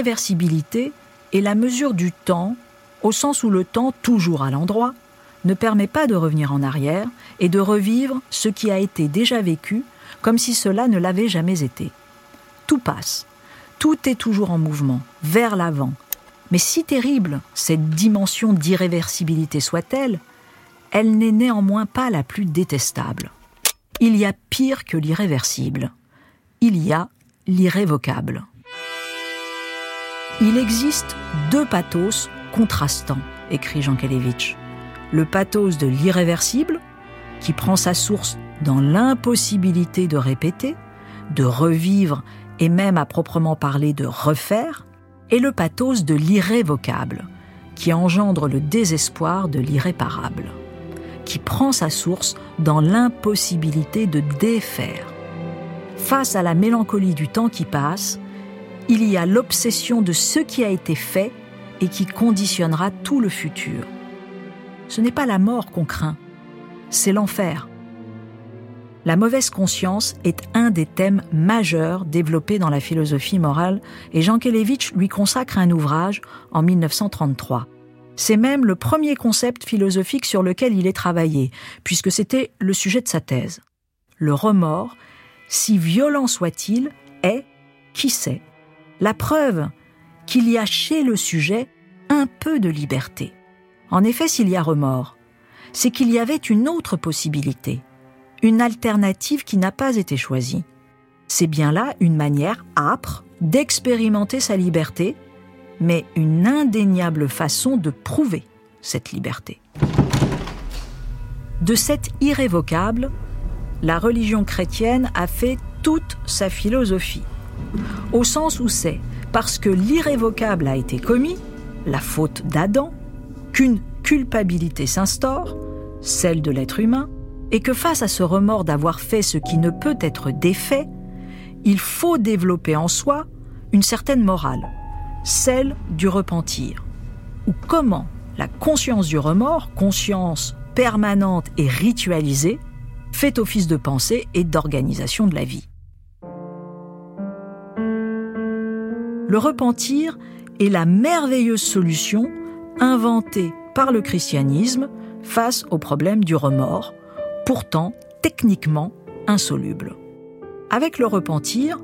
l'irréversibilité est la mesure du temps, au sens où le temps, toujours à l'endroit, ne permet pas de revenir en arrière et de revivre ce qui a été déjà vécu comme si cela ne l'avait jamais été. Tout passe, tout est toujours en mouvement, vers l'avant. Mais si terrible cette dimension d'irréversibilité soit-elle, elle n'est néanmoins pas la plus détestable. Il y a pire que l'irréversible. Il y a l'irrévocable. Il existe deux pathos contrastants, écrit Jean Kelevitch. Le pathos de l'irréversible, qui prend sa source dans l'impossibilité de répéter, de revivre et même à proprement parler de refaire, et le pathos de l'irrévocable, qui engendre le désespoir de l'irréparable, qui prend sa source dans l'impossibilité de défaire. Face à la mélancolie du temps qui passe, il y a l'obsession de ce qui a été fait et qui conditionnera tout le futur. Ce n'est pas la mort qu'on craint, c'est l'enfer. La mauvaise conscience est un des thèmes majeurs développés dans la philosophie morale et Jean Kelevitch lui consacre un ouvrage en 1933. C'est même le premier concept philosophique sur lequel il est travaillé, puisque c'était le sujet de sa thèse. Le remords, si violent soit-il, est, qui sait, la preuve qu'il y a chez le sujet un peu de liberté. En effet, s'il y a remords, c'est qu'il y avait une autre possibilité, une alternative qui n'a pas été choisie. C'est bien là une manière âpre d'expérimenter sa liberté, mais une indéniable façon de prouver cette liberté. De cet irrévocable, la religion chrétienne a fait toute sa philosophie, au sens où c'est parce que l'irrévocable a été commis, la faute d'Adam, qu'une culpabilité s'instaure, celle de l'être humain, et que face à ce remords d'avoir fait ce qui ne peut être défait, il faut développer en soi une certaine morale, celle du repentir, ou comment la conscience du remords, conscience permanente et ritualisée, fait office de pensée et d'organisation de la vie. Le repentir est la merveilleuse solution inventée par le christianisme face au problème du remords, pourtant techniquement insoluble. Avec le repentir,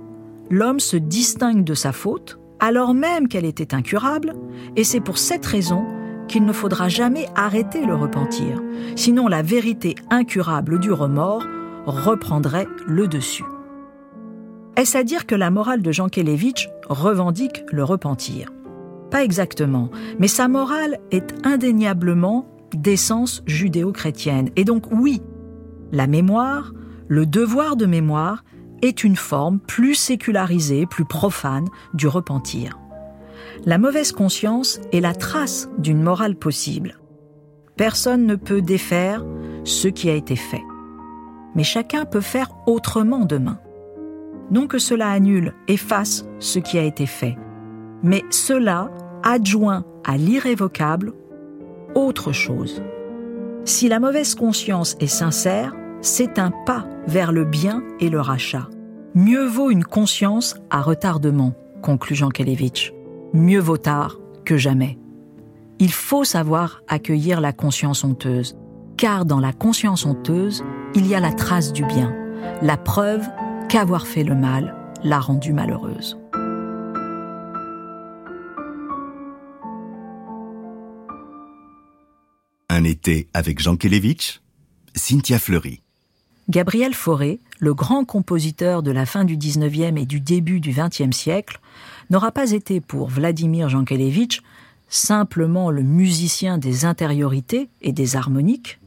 l'homme se distingue de sa faute, alors même qu'elle était incurable, et c'est pour cette raison qu'il ne faudra jamais arrêter le repentir, sinon la vérité incurable du remords reprendrait le dessus. Est-ce à dire que la morale de Jean Kelevitch revendique le repentir Pas exactement, mais sa morale est indéniablement d'essence judéo-chrétienne. Et donc oui, la mémoire, le devoir de mémoire, est une forme plus sécularisée, plus profane du repentir. La mauvaise conscience est la trace d'une morale possible. Personne ne peut défaire ce qui a été fait. Mais chacun peut faire autrement demain. Non que cela annule, efface ce qui a été fait, mais cela adjoint à l'irrévocable autre chose. Si la mauvaise conscience est sincère, c'est un pas vers le bien et le rachat. Mieux vaut une conscience à retardement, conclut Jean Kelevitch. Mieux vaut tard que jamais. Il faut savoir accueillir la conscience honteuse, car dans la conscience honteuse, il y a la trace du bien, la preuve qu'avoir fait le mal l'a rendue malheureuse. Un été avec Jean Kelevitch, Cynthia Fleury. Gabriel Fauré, le grand compositeur de la fin du XIXe et du début du XXe siècle, n'aura pas été pour Vladimir Jankelevitch simplement le musicien des intériorités et des harmoniques.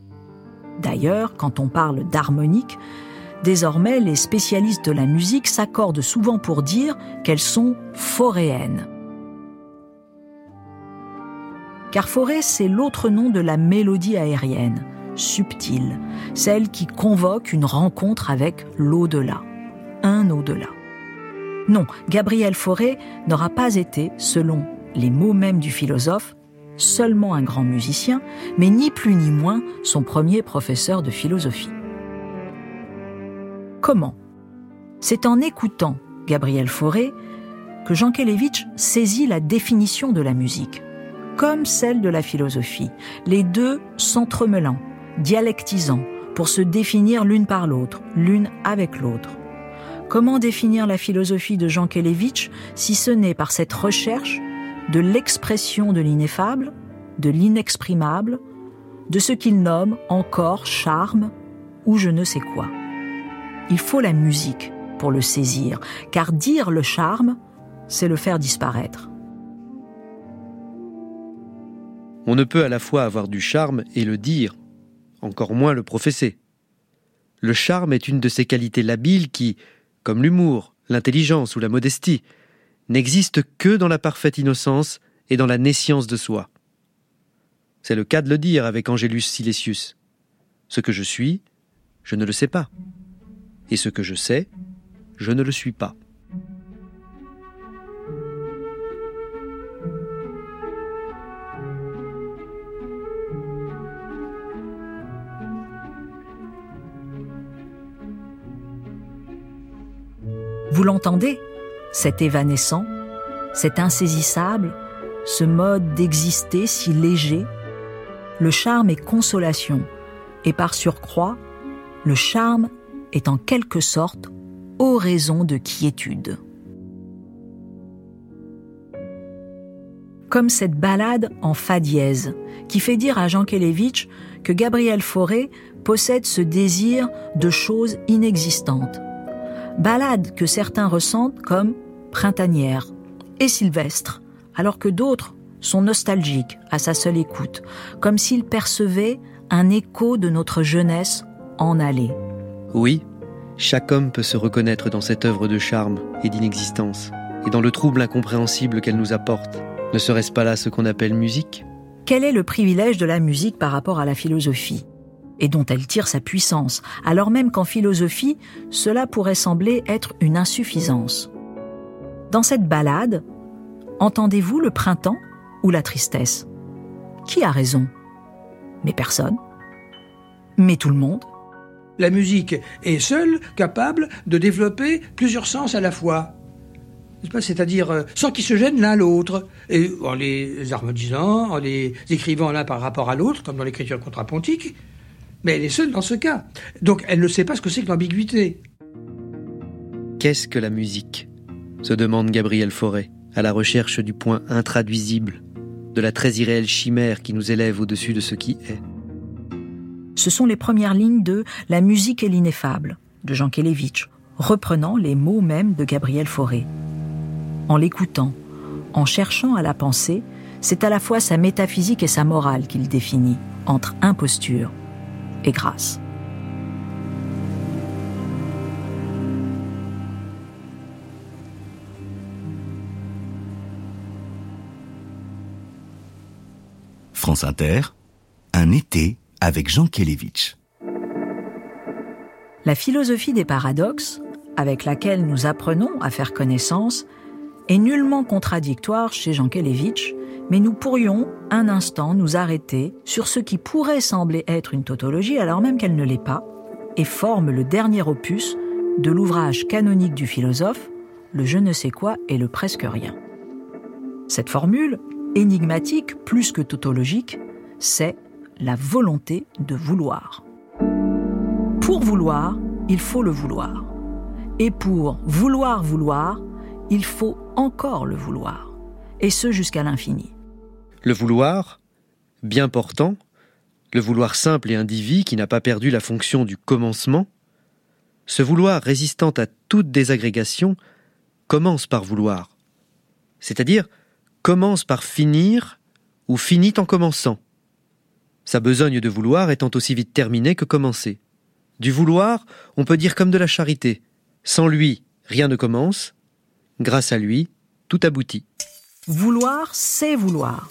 D'ailleurs, quand on parle d'harmonique, désormais les spécialistes de la musique s'accordent souvent pour dire qu'elles sont foréennes car forêt, c'est l'autre nom de la mélodie aérienne, subtile, celle qui convoque une rencontre avec l'au-delà, un au-delà. Non, Gabriel Fauré n'aura pas été, selon les mots mêmes du philosophe, seulement un grand musicien, mais ni plus ni moins son premier professeur de philosophie. Comment C'est en écoutant Gabriel Fauré que Jankélévitch saisit la définition de la musique, comme celle de la philosophie, les deux s'entremêlant, dialectisant, pour se définir l'une par l'autre, l'une avec l'autre. Comment définir la philosophie de Jean Kelevitch si ce n'est par cette recherche de l'expression de l'ineffable, de l'inexprimable, de ce qu'il nomme encore charme ou je ne sais quoi? Il faut la musique pour le saisir, car dire le charme, c'est le faire disparaître. On ne peut à la fois avoir du charme et le dire, encore moins le professer. Le charme est une de ces qualités labiles qui, comme l'humour, l'intelligence ou la modestie, n'existe que dans la parfaite innocence et dans la nescience de soi. C'est le cas de le dire avec Angélus Silesius. Ce que je suis, je ne le sais pas. Et ce que je sais, je ne le suis pas. Vous l'entendez? Cet évanescent, cet insaisissable, ce mode d'exister si léger. Le charme est consolation, et par surcroît, le charme est en quelque sorte oraison de quiétude. Comme cette ballade en fa dièse, qui fait dire à Jean Kelevitch que Gabriel Fauré possède ce désir de choses inexistantes, Ballade que certains ressentent comme printanière et sylvestre, alors que d'autres sont nostalgiques à sa seule écoute, comme s'ils percevaient un écho de notre jeunesse en allée. Oui, chaque homme peut se reconnaître dans cette œuvre de charme et d'inexistence, et dans le trouble incompréhensible qu'elle nous apporte. Ne serait-ce pas là ce qu'on appelle musique? Quel est le privilège de la musique par rapport à la philosophie? Et dont elle tire sa puissance, alors même qu'en philosophie, cela pourrait sembler être une insuffisance. Dans cette ballade, entendez-vous le printemps ou la tristesse? Qui a raison? Mais personne? Mais tout le monde? La musique est seule capable de développer plusieurs sens à la fois. C'est-à-dire euh, sans qu'ils se gênent l'un l'autre, en les harmonisant, en les écrivant l'un par rapport à l'autre, comme dans l'écriture contrapontique, mais elle est seule dans ce cas. Donc elle ne sait pas ce que c'est que l'ambiguïté. Qu'est-ce que la musique? se demande Gabriel Fauré, à la recherche du point intraduisible, de la très irréelle chimère qui nous élève au-dessus de ce qui est. Ce sont les premières lignes de La musique est l'ineffable de Jean Kelevitch, reprenant les mots mêmes de Gabriel Fauré. En l'écoutant, en cherchant à la penser, c'est à la fois sa métaphysique et sa morale qu'il définit, entre imposture et grâce. France Inter, un été avec Jean Kelevitch. La philosophie des paradoxes, avec laquelle nous apprenons à faire connaissance, est nullement contradictoire chez Jean Kelevitch mais nous pourrions un instant nous arrêter sur ce qui pourrait sembler être une tautologie alors même qu'elle ne l'est pas, et forme le dernier opus de l'ouvrage canonique du philosophe, le je ne sais quoi et le presque rien. Cette formule, énigmatique plus que tautologique, c'est la volonté de vouloir. Pour vouloir, il faut le vouloir. Et pour vouloir vouloir, il faut encore le vouloir. Et ce jusqu'à l'infini. Le vouloir, bien portant, le vouloir simple et indivis qui n'a pas perdu la fonction du commencement, ce vouloir résistant à toute désagrégation commence par vouloir, c'est-à-dire commence par finir ou finit en commençant. Sa besogne de vouloir étant aussi vite terminée que commencée. Du vouloir, on peut dire comme de la charité. Sans lui, rien ne commence. Grâce à lui, tout aboutit. Vouloir, c'est vouloir.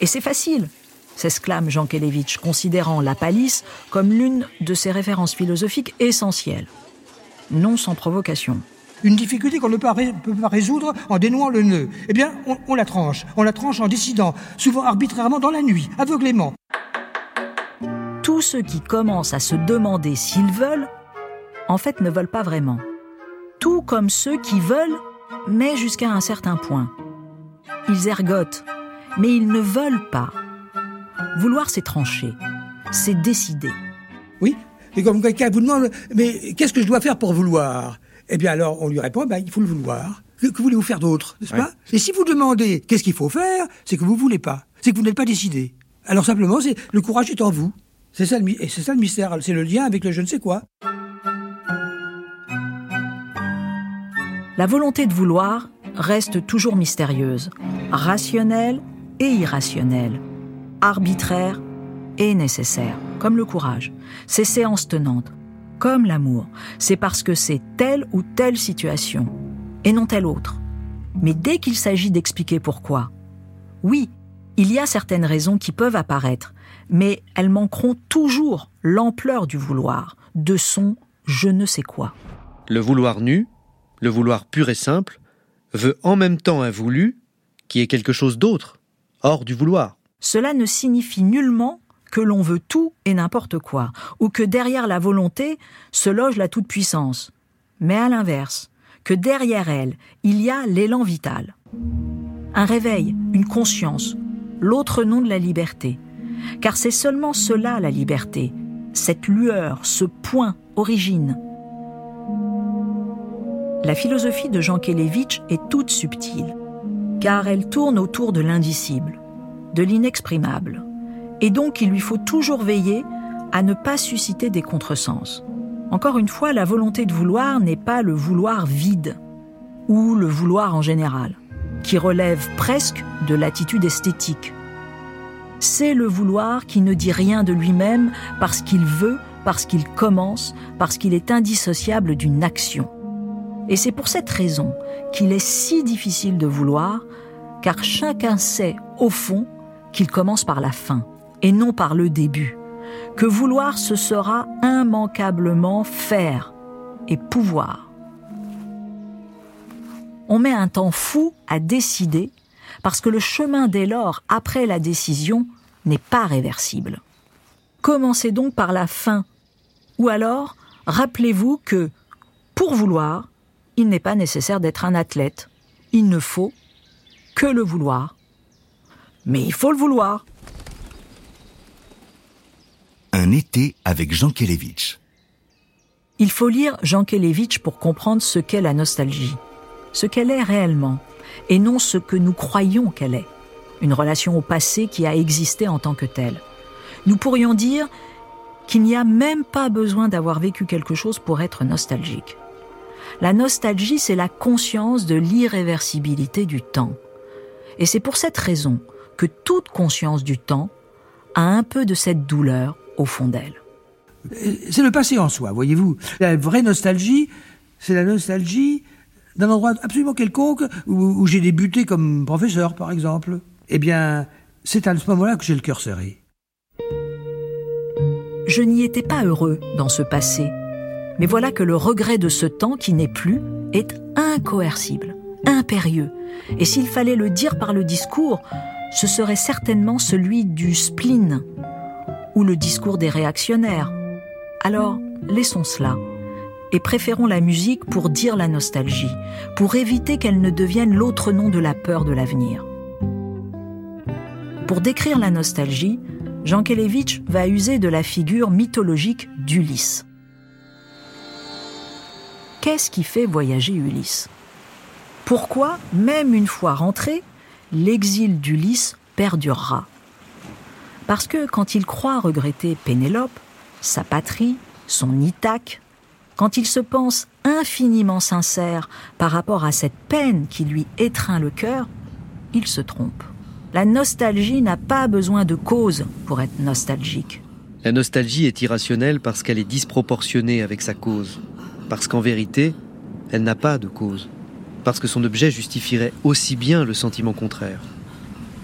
Et c'est facile, s'exclame Jean Kelevitch, considérant la palisse comme l'une de ses références philosophiques essentielles. Non sans provocation. Une difficulté qu'on ne peut pas résoudre en dénouant le nœud. Eh bien, on, on la tranche. On la tranche en décidant, souvent arbitrairement dans la nuit, aveuglément. Tous ceux qui commencent à se demander s'ils veulent, en fait ne veulent pas vraiment. Tout comme ceux qui veulent mais jusqu'à un certain point. Ils ergotent, mais ils ne veulent pas. Vouloir, c'est trancher, c'est décider. Oui, et comme quelqu'un vous demande, mais qu'est-ce que je dois faire pour vouloir? Eh bien alors, on lui répond, ben, il faut le vouloir. Que, que voulez-vous faire d'autre, n'est-ce pas? Et si vous demandez qu'est-ce qu'il faut faire, c'est que vous voulez pas, c'est que vous n'êtes pas décidé. Alors simplement, c'est le courage est en vous. C'est ça, le, mystère, c'est le lien avec le je ne sais quoi. La volonté de vouloir reste toujours mystérieuse, rationnelle et irrationnelle, arbitraire et nécessaire, comme le courage. Ces séances tenantes, comme l'amour, c'est parce que c'est telle ou telle situation, et non telle autre. Mais dès qu'il s'agit d'expliquer pourquoi, oui, il y a certaines raisons qui peuvent apparaître, mais elles manqueront toujours l'ampleur du vouloir, de son je ne sais quoi. Le vouloir nu, le vouloir pur et simple, veut en même temps un voulu qui est quelque chose d'autre, hors du vouloir. Cela ne signifie nullement que l'on veut tout et n'importe quoi, ou que derrière la volonté se loge la toute-puissance, mais à l'inverse, que derrière elle, il y a l'élan vital. Un réveil, une conscience, l'autre nom de la liberté. Car c'est seulement cela la liberté, cette lueur, ce point, origine. La philosophie de Jean Kelevitch est toute subtile, car elle tourne autour de l'indicible, de l'inexprimable, et donc il lui faut toujours veiller à ne pas susciter des contresens. Encore une fois, la volonté de vouloir n'est pas le vouloir vide, ou le vouloir en général, qui relève presque de l'attitude esthétique. C'est le vouloir qui ne dit rien de lui-même parce qu'il veut, parce qu'il commence, parce qu'il est indissociable d'une action. Et c'est pour cette raison qu'il est si difficile de vouloir, car chacun sait, au fond, qu'il commence par la fin, et non par le début, que vouloir ce sera immanquablement faire et pouvoir. On met un temps fou à décider parce que le chemin dès lors après la décision n'est pas réversible. Commencez donc par la fin, ou alors rappelez-vous que, pour vouloir, il n'est pas nécessaire d'être un athlète. Il ne faut que le vouloir. Mais il faut le vouloir. Un été avec Jean Kelevitch. Il faut lire Jean Kelevitch pour comprendre ce qu'est la nostalgie, ce qu'elle est réellement, et non ce que nous croyons qu'elle est, une relation au passé qui a existé en tant que telle. Nous pourrions dire qu'il n'y a même pas besoin d'avoir vécu quelque chose pour être nostalgique. La nostalgie, c'est la conscience de l'irréversibilité du temps. Et c'est pour cette raison que toute conscience du temps a un peu de cette douleur au fond d'elle. C'est le passé en soi, voyez-vous. La vraie nostalgie, c'est la nostalgie d'un endroit absolument quelconque où, j'ai débuté comme professeur, par exemple. Eh bien, c'est à ce moment-là que j'ai le cœur serré. Je n'y étais pas heureux dans ce passé, mais voilà que le regret de ce temps qui n'est plus est incoercible, impérieux. Et s'il fallait le dire par le discours, ce serait certainement celui du spleen ou le discours des réactionnaires. Alors, laissons cela et préférons la musique pour dire la nostalgie, pour éviter qu'elle ne devienne l'autre nom de la peur de l'avenir. Pour décrire la nostalgie, Jean Kelevitch va user de la figure mythologique d'Ulysse. Qu'est-ce qui fait voyager Ulysse? Pourquoi, même une fois rentré, l'exil d'Ulysse perdurera? Parce que quand il croit regretter Pénélope, sa patrie, son Ithaque, quand il se pense infiniment sincère par rapport à cette peine qui lui étreint le cœur, il se trompe. La nostalgie n'a pas besoin de cause pour être nostalgique. La nostalgie est irrationnelle parce qu'elle est disproportionnée avec sa cause parce qu'en vérité, elle n'a pas de cause, parce que son objet justifierait aussi bien le sentiment contraire,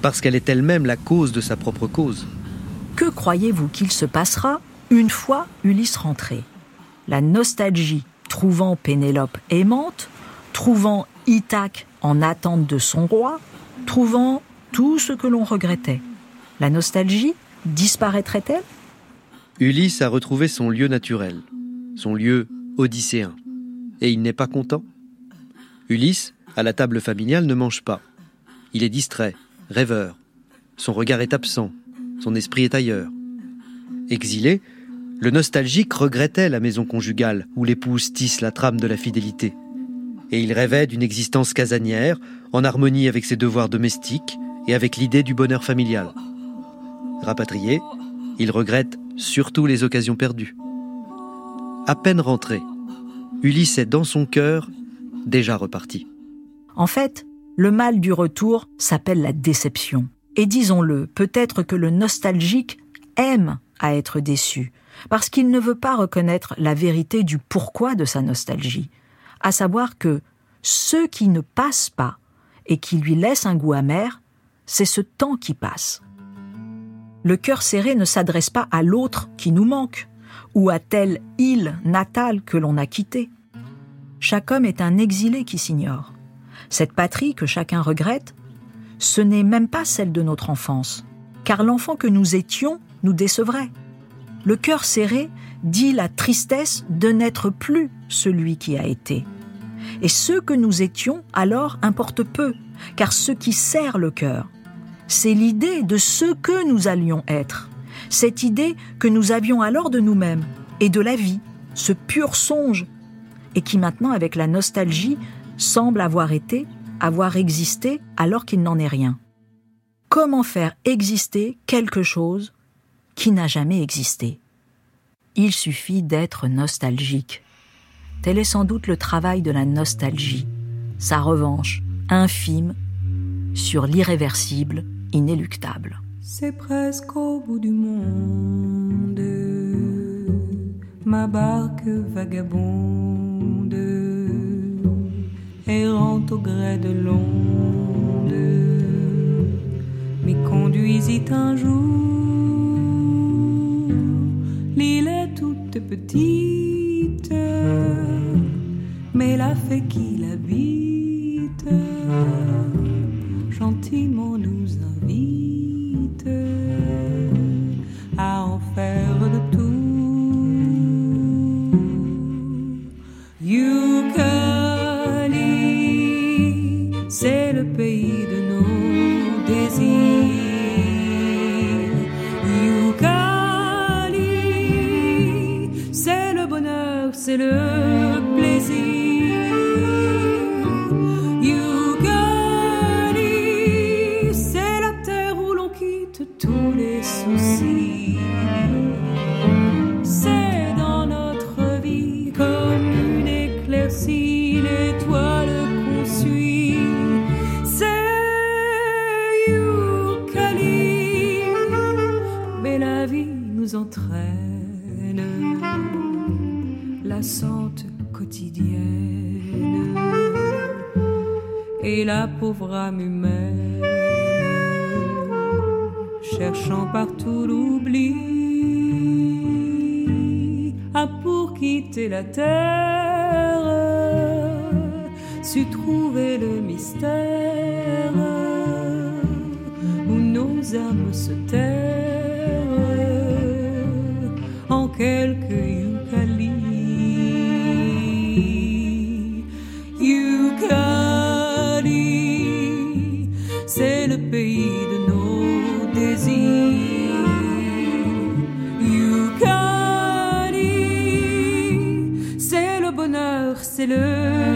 parce qu'elle est elle-même la cause de sa propre cause. Que croyez-vous qu'il se passera une fois Ulysse rentré? La nostalgie trouvant Pénélope aimante, trouvant Ithaque en attente de son roi, trouvant tout ce que l'on regrettait. La nostalgie disparaîtrait-elle? Ulysse a retrouvé son lieu naturel, son lieu odysséen. Et il n'est pas content? Ulysse, à la table familiale, ne mange pas. Il est distrait, rêveur. Son regard est absent, son esprit est ailleurs. Exilé, le nostalgique regrettait la maison conjugale où l'épouse tisse la trame de la fidélité. Et il rêvait d'une existence casanière, en harmonie avec ses devoirs domestiques et avec l'idée du bonheur familial. Rapatrié, il regrette surtout les occasions perdues. À peine rentré, Ulysse est dans son cœur déjà reparti. En fait, le mal du retour s'appelle la déception. Et disons-le, peut-être que le nostalgique aime à être déçu, parce qu'il ne veut pas reconnaître la vérité du pourquoi de sa nostalgie, à savoir que ce qui ne passe pas et qui lui laisse un goût amer, c'est ce temps qui passe. Le cœur serré ne s'adresse pas à l'autre qui nous manque, ou à telle île natale que l'on a quittée. Chaque homme est un exilé qui s'ignore. Cette patrie que chacun regrette, ce n'est même pas celle de notre enfance, car l'enfant que nous étions nous décevrait. Le cœur serré dit la tristesse de n'être plus celui qui a été. Et ce que nous étions alors importe peu, car ce qui serre le cœur, c'est l'idée de ce que nous allions être, cette idée que nous avions alors de nous-mêmes et de la vie, ce pur songe, et qui maintenant, avec la nostalgie, semble avoir été, avoir existé alors qu'il n'en est rien. Comment faire exister quelque chose qui n'a jamais existé Il suffit d'être nostalgique. Tel est sans doute le travail de la nostalgie, sa revanche infime sur l'irréversible, inéluctable. C'est presque au bout du monde, ma barque vagabonde, errant au gré de l'onde, m'y conduisit un jour. Petite, mais la fée qui bonheur, et la pauvre âme humaine, cherchant partout l'oubli, a pour quitter la terre, su trouver le mystère où nos âmes se terrent en quelques laissez-le.